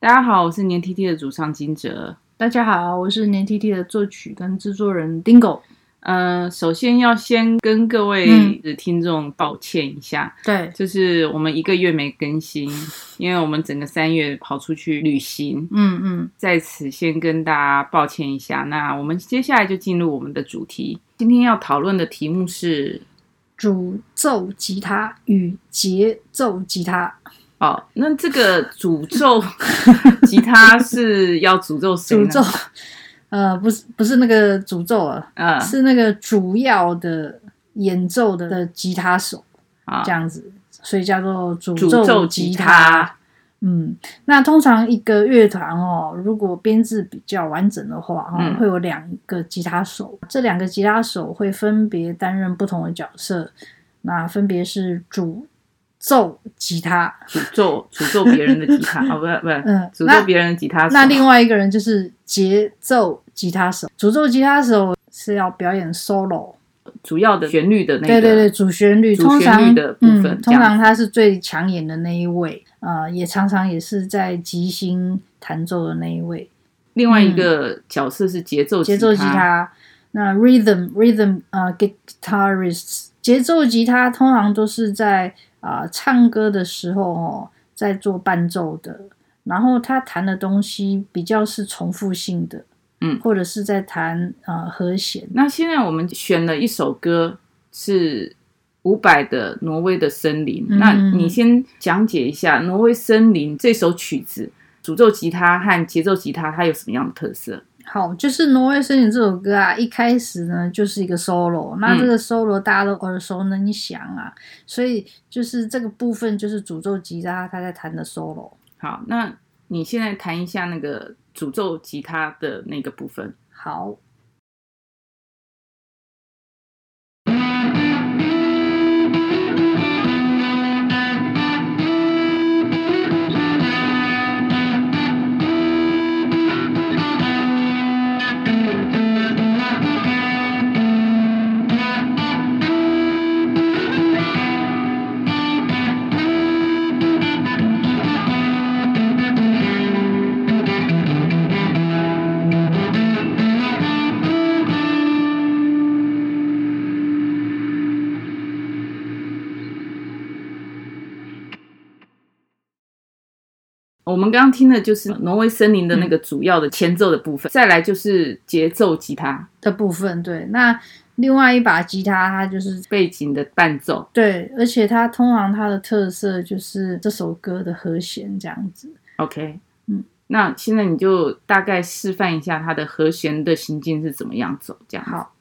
大家好，我是年 tt 的主唱金哲。大家好，我是年 tt 的作曲跟制作人 Dingo。呃，首先要先跟各位的听众抱歉一下，嗯、对，就是我们一个月没更新，因为我们整个三月跑出去旅行。嗯嗯，在此先跟大家抱歉一下。那我们接下来就进入我们的主题，今天要讨论的题目是主奏吉他与节奏吉他。哦，那这个诅咒 吉他是要诅咒谁呢？主奏，呃，不是，不是那个诅咒啊，嗯，是那个主要的演奏的的吉他手啊，这样子，所以叫做主奏奏吉他。吉他。嗯，那通常一个乐团哦，如果编制比较完整的话，哦，嗯，会有两个吉他手，这两个吉他手会分别担任不同的角色，那分别是主。奏吉他，主奏主奏别人的吉他。哦，不不，嗯，主奏别人的吉他手。那另外一个人就是节奏吉他手，主奏吉他手是要表演 solo，主要的旋律的那个，对对对，主旋律，主旋律的部分，嗯，通常他是最抢眼的那一位，呃，也常常也是在即兴弹奏的那一位。另外一个角色是节奏节奏吉他，那 rhythm rhythm 呃 guitarists，节奏吉他通常都是在。啊、呃，唱歌的时候哦，在做伴奏的，然后他弹的东西比较是重复性的，嗯，或者是在弹呃和弦。那现在我们选了一首歌是伍佰的《挪威的森林》，嗯，那你先讲解一下《挪威森林》这首曲子，主奏吉他和节奏吉他它有什么样的特色？好，就是《挪威森林》这首歌啊，一开始呢就是一个 solo，那这个 solo 大家都耳熟能详啊，嗯，所以就是这个部分就是主奏吉他他在弹的 solo。好，那你现在弹一下那个主奏吉他的那个部分。好。我们刚刚听的就是挪威森林的那个主要的前奏的部分，嗯、再来就是节奏吉他的部分。对，那另外一把吉他它就是背景的伴奏。对，而且它通常它的特色就是这首歌的和弦这样子。OK，嗯，那现在你就大概示范一下它的和弦的行进是怎么样走，这样好。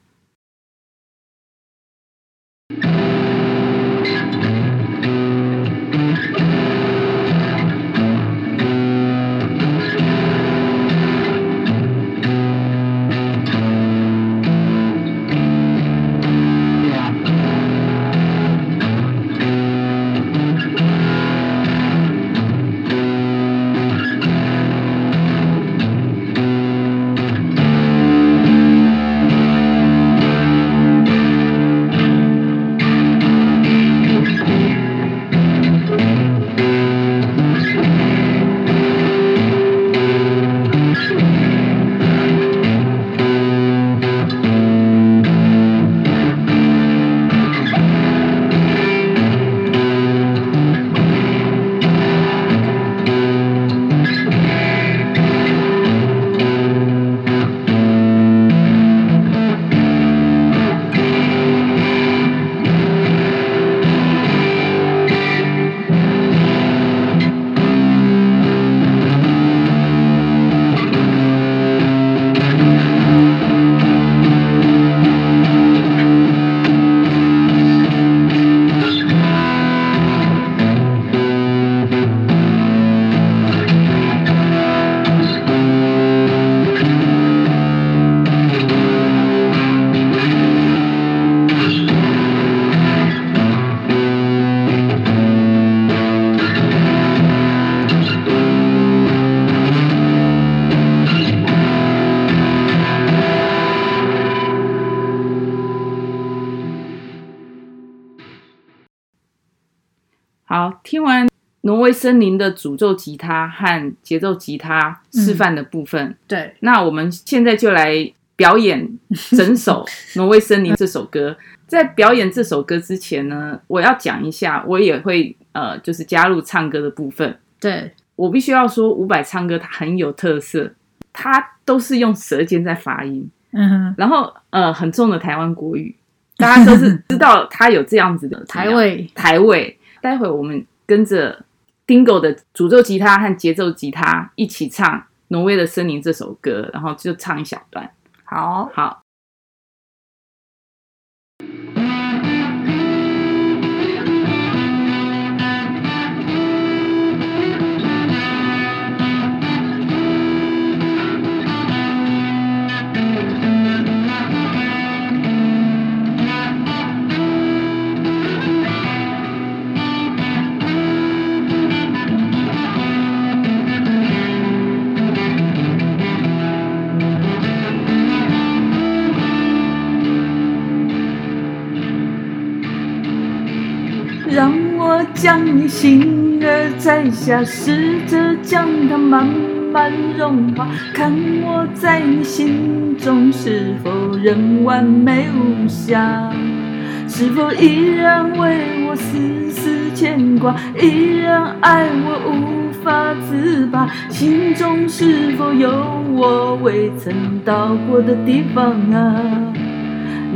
挪威森林的主奏吉他和节奏吉他示范的部分。嗯、对，那我们现在就来表演整首 《挪威森林》这首歌。在表演这首歌之前呢，我要讲一下，我也会呃，就是加入唱歌的部分。对，我必须要说，伍佰唱歌他很有特色，他都是用舌尖在发音，嗯哼，然后呃，很重的台湾国语，大家都是 知道他有这样子的台味。台味。待会我们跟着 Dingo 的主奏吉他和节奏吉他一起唱《挪威的森林》这首歌，然后就唱一小段。好，好。你心儿摘下，试着将它慢慢融化，看我在你心中是否仍完美无瑕，是否依然为我丝丝牵挂，依然爱我无法自拔，心中是否有我未曾到过的地方啊？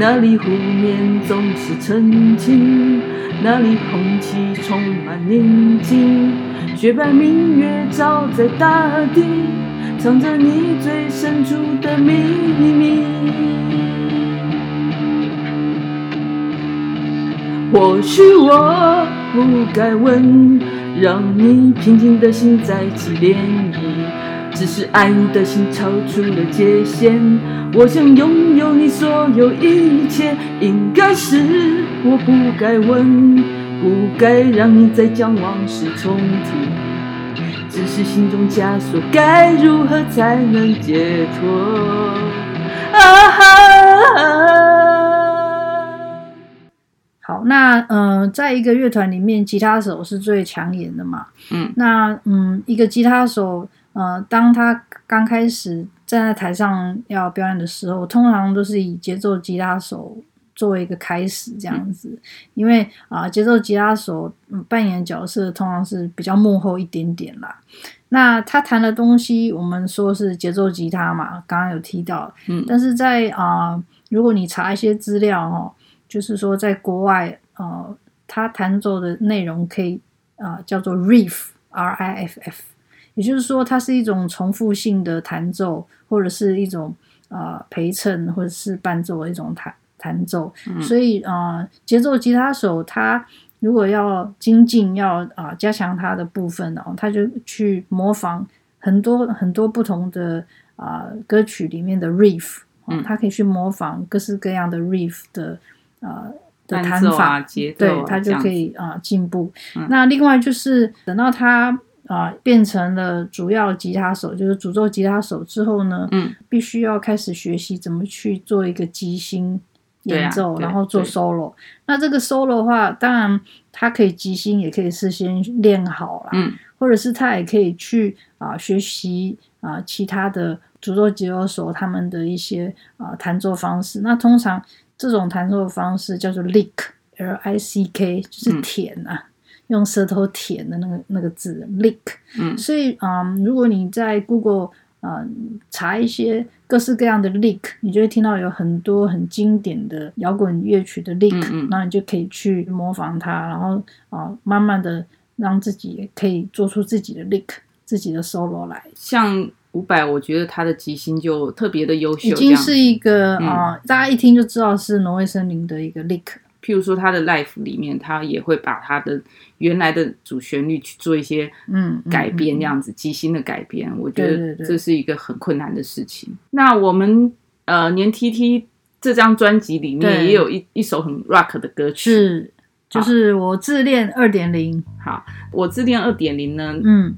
那里湖面总是澄清。那里空气充满宁静，雪白明月照在大地，藏着你最深处的秘密。或许我不该问，让你平静的心再起涟漪，只是爱你的心超出了界限。我想拥有你所有一切，应该是我不该问，不该让你再将往事重提。只是心中枷锁，该如何才能解脱？啊哈！好，那嗯、呃，在一个乐团里面，吉他手是最抢眼的嘛。嗯，那嗯，一个吉他手，呃，当他刚开始。站在台上要表演的时候，通常都是以节奏吉他手作为一个开始，这样子。因为啊，节奏吉他手扮演的角色通常是比较幕后一点点啦。那他弹的东西，我们说是节奏吉他嘛，刚刚有提到。嗯，但是在啊，如果你查一些资料哦，就是说在国外啊，他弹奏的内容可以啊叫做 riff，R I F F。也就是说，它是一种重复性的弹奏，或者是一种呃陪衬，或者是伴奏的一种弹弹奏。嗯、所以呃，节奏吉他手他如果要精进，要啊、呃、加强他的部分哦，他就去模仿很多很多不同的啊、呃、歌曲里面的 riff，嗯，他可以去模仿各式各样的 riff 的呃的弹法，对，他就可以啊进步、嗯。那另外就是等到他。啊，变成了主要吉他手，就是主奏吉他手之后呢，嗯，必须要开始学习怎么去做一个即兴演奏，啊、然后做 solo。那这个 solo 的话，当然他可以即兴，也可以事先练好啦，嗯，或者是他也可以去啊学习啊其他的主奏吉他手他们的一些啊弹奏方式。那通常这种弹奏方式叫做 lick，L I C K，就是舔啊。嗯用舌头舔的那个那个字，lick。嗯，所以嗯，如果你在 Google 嗯查一些各式各样的 lick，你就会听到有很多很经典的摇滚乐曲的 lick，嗯嗯，然后你就可以去模仿它，然后啊，慢慢的让自己可以做出自己的 lick，自己的 solo 来。像伍佰，我觉得他的即兴就特别的优秀，已经是一个啊、嗯，大家一听就知道是挪威森林的一个 lick。譬如说他的 life 里面，他也会把他的原来的主旋律去做一些嗯改编，这样子即兴的改编，我觉得这是一个很困难的事情。那我们呃年 tt 这张专辑里面也有一一首很 rock 的歌曲，是就是我自恋二点零。好，我自恋二点零呢，嗯，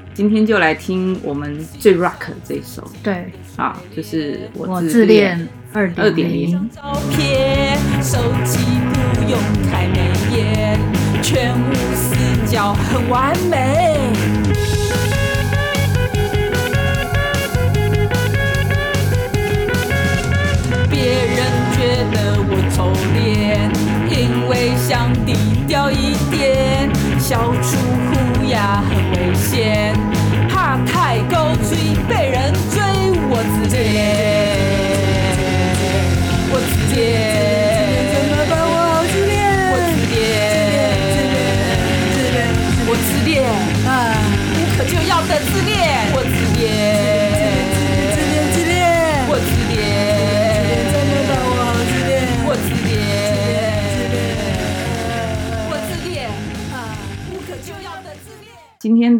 今天就来听我们最 rock 的这一首，对，啊，就是我自恋二二点零。照片，手机不用太美颜，全无死角，很完美。别人觉得我丑脸，因为想低调一点，笑出很危险，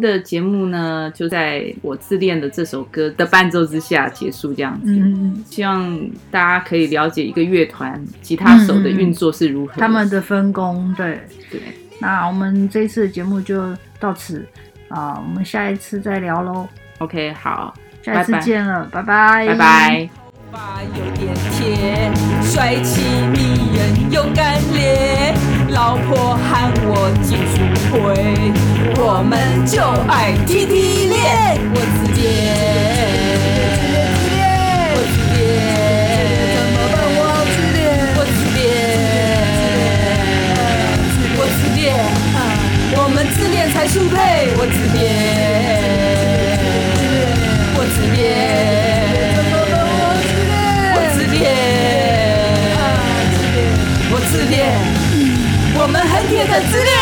的节目呢，就在我自恋的这首歌的伴奏之下结束，这样子。嗯，希望大家可以了解一个乐团吉他手的运作是如何，他们的分工。对对，那我们这次的节目就到此啊，我们下一次再聊喽。OK，好，下一次见了，拜拜，拜拜。头发有点铁，帅气迷人，勇敢烈，老婆喊我技术会，我们就爱踢踢练，我自恋，自恋，我自恋，怎么办？我自恋，我自恋，我自恋，我们自恋。才速配，我自恋，我自恋。我自恋，我们很铁的自恋。